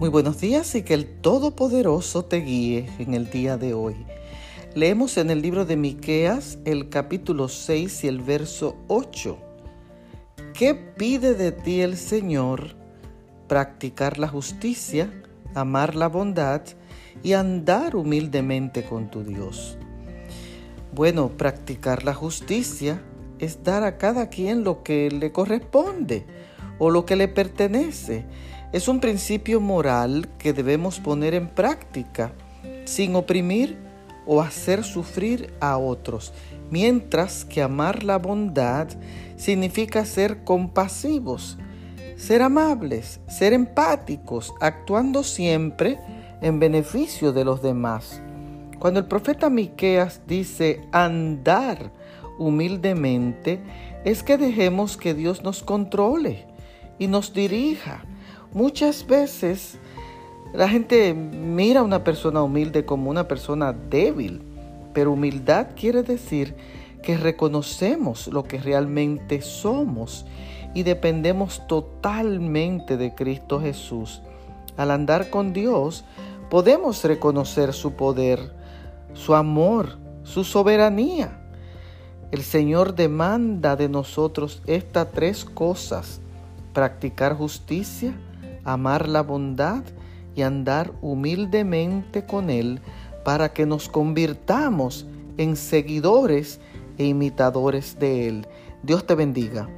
Muy buenos días y que el Todopoderoso te guíe en el día de hoy. Leemos en el libro de Miqueas el capítulo 6 y el verso 8. ¿Qué pide de ti el Señor? Practicar la justicia, amar la bondad y andar humildemente con tu Dios. Bueno, practicar la justicia es dar a cada quien lo que le corresponde o lo que le pertenece es un principio moral que debemos poner en práctica sin oprimir o hacer sufrir a otros, mientras que amar la bondad significa ser compasivos, ser amables, ser empáticos, actuando siempre en beneficio de los demás. Cuando el profeta Miqueas dice andar humildemente, es que dejemos que Dios nos controle y nos dirija Muchas veces la gente mira a una persona humilde como una persona débil, pero humildad quiere decir que reconocemos lo que realmente somos y dependemos totalmente de Cristo Jesús. Al andar con Dios podemos reconocer su poder, su amor, su soberanía. El Señor demanda de nosotros estas tres cosas, practicar justicia, amar la bondad y andar humildemente con Él para que nos convirtamos en seguidores e imitadores de Él. Dios te bendiga.